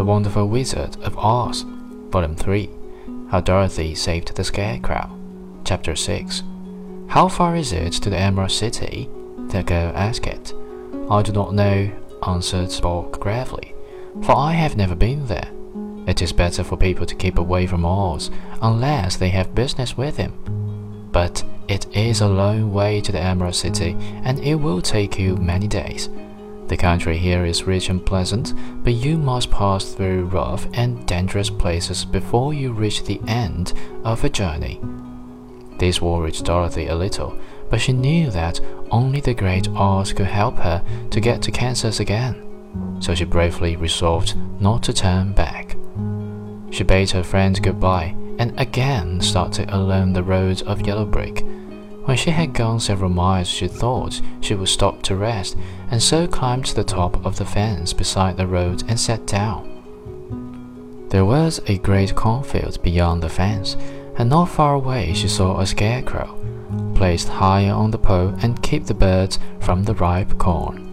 The Wonderful Wizard of Oz, Volume 3 How Dorothy Saved the Scarecrow, Chapter 6 How far is it to the Emerald City? the girl asked. I do not know, answered Boq gravely, for I have never been there. It is better for people to keep away from Oz unless they have business with him. But it is a long way to the Emerald City, and it will take you many days. The country here is rich and pleasant, but you must pass through rough and dangerous places before you reach the end of a journey. This worried Dorothy a little, but she knew that only the Great Oz could help her to get to Kansas again. So she bravely resolved not to turn back. She bade her friend goodbye and again started along the road of yellow brick. When she had gone several miles, she thought she would stop to rest, and so climbed to the top of the fence beside the road and sat down. There was a great cornfield beyond the fence, and not far away she saw a scarecrow, placed higher on the pole and keep the birds from the ripe corn.